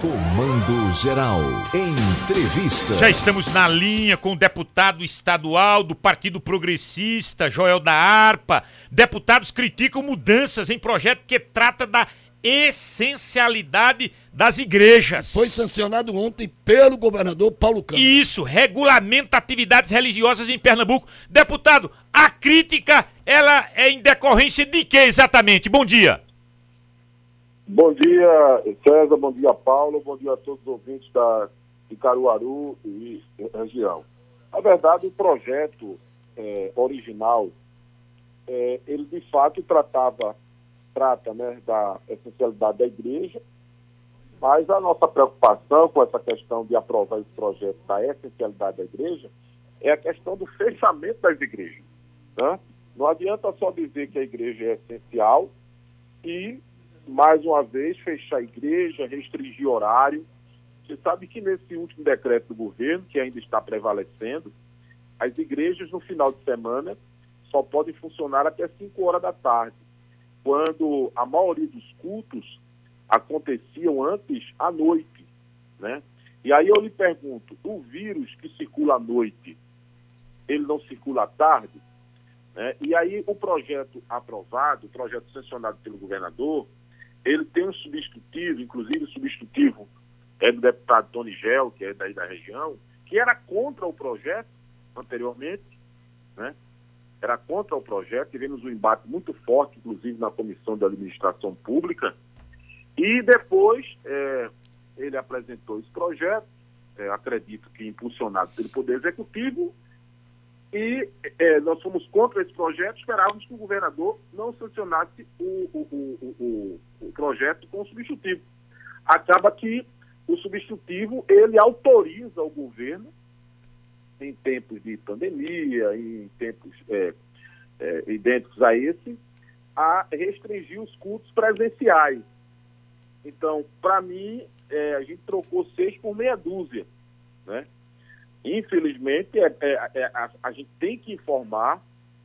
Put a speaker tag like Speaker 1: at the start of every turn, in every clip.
Speaker 1: Comando Geral. Entrevista.
Speaker 2: Já estamos na linha com o deputado estadual do Partido Progressista, Joel da Arpa. Deputados criticam mudanças em projeto que trata da essencialidade das igrejas.
Speaker 3: Foi sancionado ontem pelo governador Paulo Câmara.
Speaker 2: Isso, regulamenta atividades religiosas em Pernambuco. Deputado, a crítica, ela é em decorrência de que exatamente? Bom dia.
Speaker 4: Bom dia, César, bom dia, Paulo, bom dia a todos os ouvintes da, de Caruaru e região. Na verdade, o projeto é, original, é, ele de fato tratava, trata né, da essencialidade da igreja, mas a nossa preocupação com essa questão de aprovar esse projeto da essencialidade da igreja é a questão do fechamento das igrejas. Né? Não adianta só dizer que a igreja é essencial e mais uma vez, fechar a igreja, restringir horário. Você sabe que nesse último decreto do governo, que ainda está prevalecendo, as igrejas no final de semana só podem funcionar até 5 horas da tarde, quando a maioria dos cultos aconteciam antes à noite, né? E aí eu lhe pergunto, o vírus que circula à noite, ele não circula à tarde? Né? E aí o projeto aprovado, o projeto sancionado pelo governador, ele tem um substitutivo, inclusive o substitutivo é do deputado Tony Gel, que é daí da região, que era contra o projeto anteriormente, né? Era contra o projeto, tivemos um embate muito forte, inclusive na Comissão de Administração Pública, e depois é, ele apresentou esse projeto, é, acredito que impulsionado pelo Poder Executivo, e é, nós fomos contra esse projeto, esperávamos que o governador não sancionasse o, o, o, o, projeto com o substitutivo. Acaba que o substitutivo, ele autoriza o governo, em tempos de pandemia, em tempos é, é, idênticos a esse, a restringir os cultos presenciais. Então, para mim, é, a gente trocou seis por meia dúzia, né? Infelizmente, é, é, é, a, a, gente tem que informar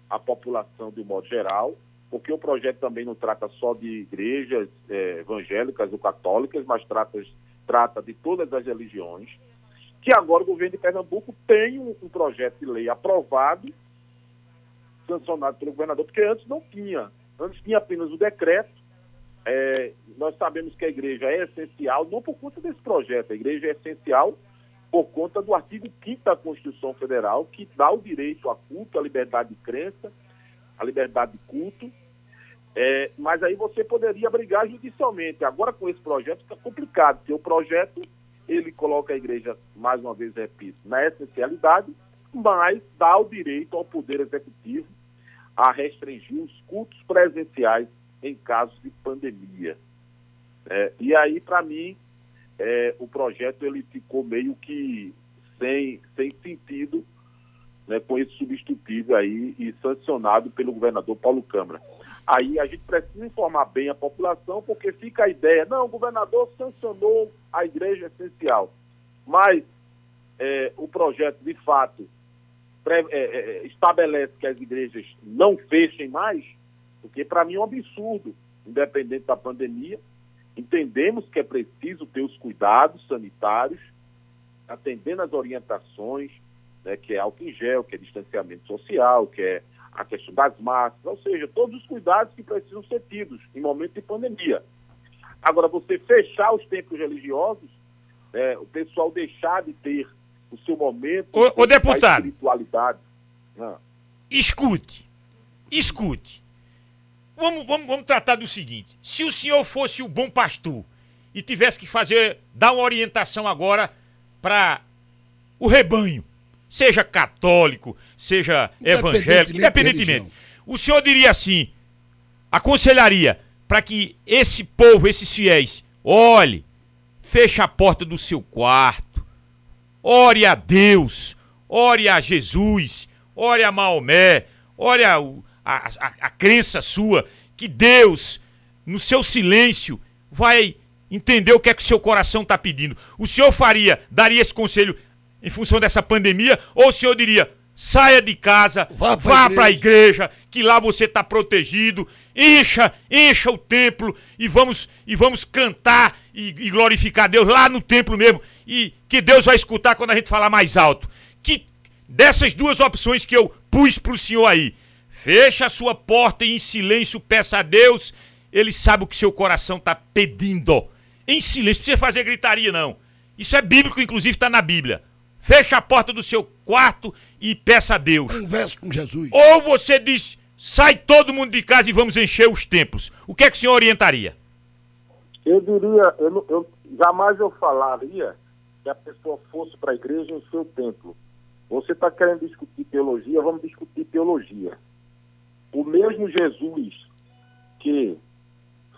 Speaker 4: a população de um modo geral, porque o projeto também não trata só de igrejas é, evangélicas ou católicas, mas trata, trata de todas as religiões, que agora o governo de Pernambuco tem um, um projeto de lei aprovado, sancionado pelo governador, porque antes não tinha. Antes tinha apenas o decreto. É, nós sabemos que a igreja é essencial, não por conta desse projeto, a igreja é essencial por conta do artigo 5 da Constituição Federal, que dá o direito a culto, a liberdade de crença, a liberdade de culto. É, mas aí você poderia brigar judicialmente. Agora, com esse projeto, fica complicado, porque o projeto ele coloca a igreja, mais uma vez repito, na essencialidade, mas dá o direito ao Poder Executivo a restringir os cultos presenciais em casos de pandemia. É, e aí, para mim, é, o projeto ele ficou meio que sem, sem sentido né, com esse substitutivo aí e sancionado pelo governador Paulo Câmara. Aí a gente precisa informar bem a população, porque fica a ideia, não, o governador sancionou a igreja essencial, mas é, o projeto de fato pré, é, é estabelece que as igrejas não fechem mais, porque para mim é um absurdo, independente da pandemia, Entendemos que é preciso ter os cuidados sanitários, atendendo às orientações, né, que é álcool em gel, que é distanciamento social, que é a questão das máscaras, ou seja, todos os cuidados que precisam ser tidos em momento de pandemia. Agora, você fechar os templos religiosos, né, o pessoal deixar de ter o seu momento
Speaker 2: o, o deputado,
Speaker 4: espiritualidade.
Speaker 2: Não. Escute, escute. Vamos, vamos, vamos tratar do seguinte: se o senhor fosse o bom pastor e tivesse que fazer, dar uma orientação agora para o rebanho, seja católico, seja evangélico, independentemente, o senhor diria assim, aconselharia para que esse povo, esses fiéis, olhe, feche a porta do seu quarto, ore a Deus, ore a Jesus, ore a Maomé, ore a, a, a, a crença sua que Deus, no seu silêncio, vai entender o que é que o seu coração está pedindo. O senhor faria, daria esse conselho em função dessa pandemia, ou o senhor diria, saia de casa,
Speaker 3: Vá
Speaker 2: para a igreja, que lá você está protegido. Encha, encha o templo e vamos e vamos cantar e, e glorificar Deus lá no templo mesmo. E que Deus vai escutar quando a gente falar mais alto. Que dessas duas opções que eu pus pro senhor aí, fecha a sua porta e em silêncio peça a Deus. Ele sabe o que seu coração tá pedindo. Em silêncio, não precisa fazer gritaria não. Isso é bíblico, inclusive está na Bíblia. Fecha a porta do seu quarto e peça a Deus.
Speaker 3: Converse com Jesus.
Speaker 2: Ou você diz, sai todo mundo de casa e vamos encher os templos. O que é que o senhor orientaria?
Speaker 4: Eu diria, eu, eu- jamais eu falaria que a pessoa fosse para a igreja em seu templo. Você está querendo discutir teologia, vamos discutir teologia. O mesmo Jesus que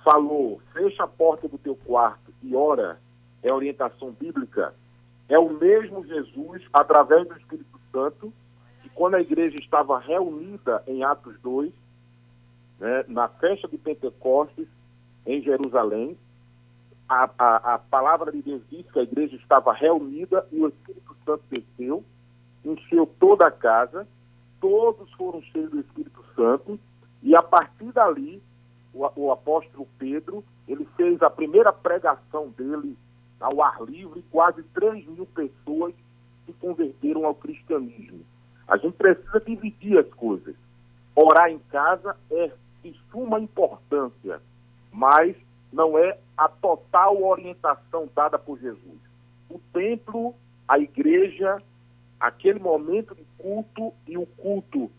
Speaker 4: falou, fecha a porta do teu quarto e ora, é orientação bíblica, é o mesmo Jesus, através do Espírito Santo, que quando a igreja estava reunida em Atos 2, né, na festa de Pentecostes, em Jerusalém, a, a, a palavra de Deus diz que a igreja estava reunida e o Espírito Santo desceu, encheu toda a casa, todos foram cheios do Espírito Santo, e a partir dali, o, o apóstolo Pedro, ele fez a primeira pregação dele ao ar livre, quase 3 mil pessoas se converteram ao cristianismo. A gente precisa dividir as coisas. Orar em casa é de suma importância, mas não é a total orientação dada por Jesus. O templo, a igreja, aquele momento de culto e o culto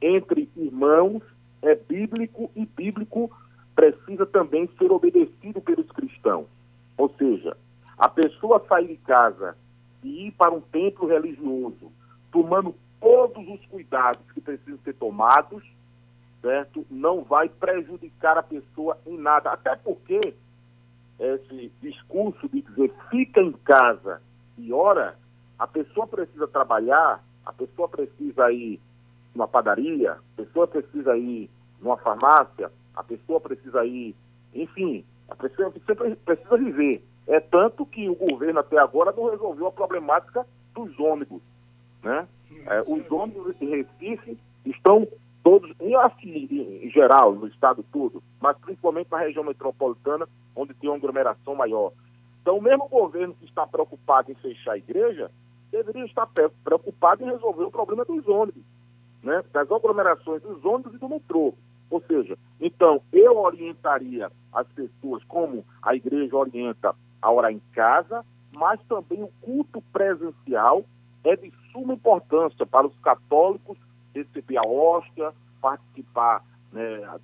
Speaker 4: entre irmãos é bíblico e bíblico precisa também ser obedecido pelos cristãos. Ou seja, a pessoa sair de casa e ir para um templo religioso, tomando todos os cuidados que precisam ser tomados, certo? Não vai prejudicar a pessoa em nada. Até porque esse discurso de dizer fica em casa e ora, a pessoa precisa trabalhar, a pessoa precisa ir numa padaria, a pessoa precisa ir numa farmácia, a pessoa precisa ir, enfim, a pessoa precisa viver. É tanto que o governo até agora não resolveu a problemática dos ônibus. Né? É, os ônibus em Recife estão todos, e assim, em geral, no estado todo, mas principalmente na região metropolitana, onde tem uma aglomeração maior. Então, o mesmo governo que está preocupado em fechar a igreja, deveria estar pre- preocupado em resolver o problema dos ônibus, né? das aglomerações dos ônibus e do metrô. Ou seja, então, eu orientaria as pessoas como a igreja orienta a orar em casa, mas também o culto presencial é de suma importância para os católicos receber a hóstia, participar né,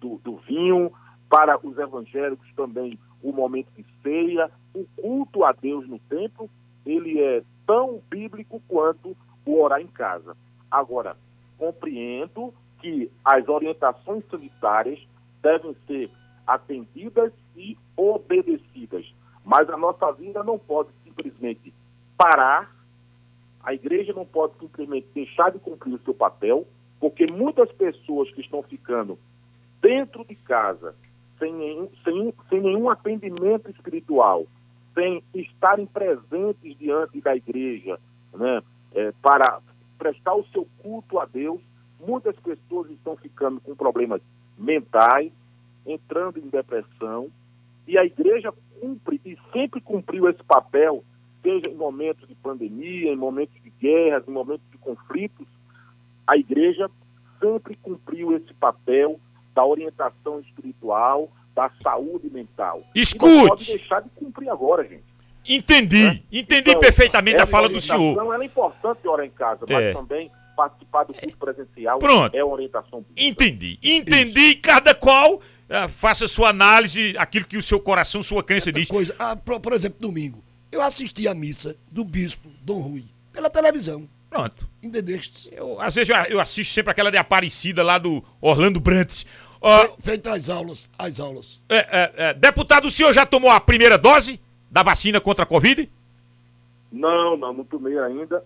Speaker 4: do, do vinho, para os evangélicos também o momento de ceia, o culto a Deus no templo, ele é tão bíblico quanto o orar em casa. Agora, compreendo que as orientações sanitárias devem ser atendidas e obedecidas, mas a nossa vida não pode simplesmente parar, a igreja não pode simplesmente deixar de cumprir o seu papel, porque muitas pessoas que estão ficando dentro de casa, sem sem, sem nenhum atendimento espiritual, sem estarem presentes diante da igreja, né, é, para prestar o seu culto a Deus, muitas pessoas estão ficando com problemas mentais, entrando em depressão, e a igreja cumpre e sempre cumpriu esse papel, seja em momentos de pandemia, em momentos de guerras, em momentos de conflitos, a igreja sempre cumpriu esse papel da orientação espiritual, da saúde mental. E não pode
Speaker 2: Escute,
Speaker 4: deixar de cumprir agora, gente.
Speaker 2: entendi,
Speaker 4: né?
Speaker 2: entendi
Speaker 4: Então,
Speaker 2: perfeitamente a
Speaker 4: essa
Speaker 2: fala do senhor.
Speaker 4: Ela é importante orar em casa, mas
Speaker 2: É.
Speaker 4: também participar do culto presencial
Speaker 2: Pronto.
Speaker 4: é orientação bíblica.
Speaker 2: Entendi, entendi, cada qual ah, faça sua análise, aquilo que o seu coração, sua crença
Speaker 3: Outra
Speaker 2: diz.
Speaker 3: coisa, ah, por, por exemplo, domingo, eu assisti a missa do bispo Dom Rui pela televisão,
Speaker 2: Pronto.
Speaker 3: entendeste?
Speaker 2: Eu, às vezes eu, eu assisto sempre aquela de Aparecida lá do Orlando Brantes.
Speaker 3: Uh, Feita as aulas, as aulas.
Speaker 2: É, é, é. Deputado, o senhor já tomou a primeira dose da vacina contra a Covid?
Speaker 4: Não, não, não tomei ainda.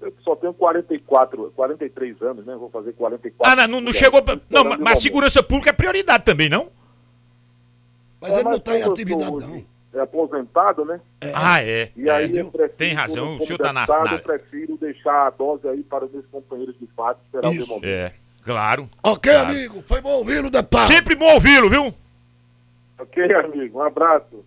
Speaker 4: Eu só tenho 44, 43 anos, né? Vou fazer 44.
Speaker 2: Ah, não, não, não chegou. Pra... Não, mas,
Speaker 4: segurança
Speaker 2: pública é prioridade também, não?
Speaker 3: Mas é, ele
Speaker 4: mas não
Speaker 3: está em atividade, não.
Speaker 4: É aposentado, né? É.
Speaker 2: Ah, é.
Speaker 4: E aí é. prefiro,
Speaker 2: Tem razão, o senhor está na, na.
Speaker 4: Eu prefiro deixar a dose aí para os meus companheiros de fato, esperar o momento.
Speaker 2: É. Claro.
Speaker 3: Ok,
Speaker 2: claro.
Speaker 3: amigo. Foi bom ouvi-lo, da.
Speaker 2: Sempre bom ouvi-lo, viu?
Speaker 4: Ok, amigo. Um abraço.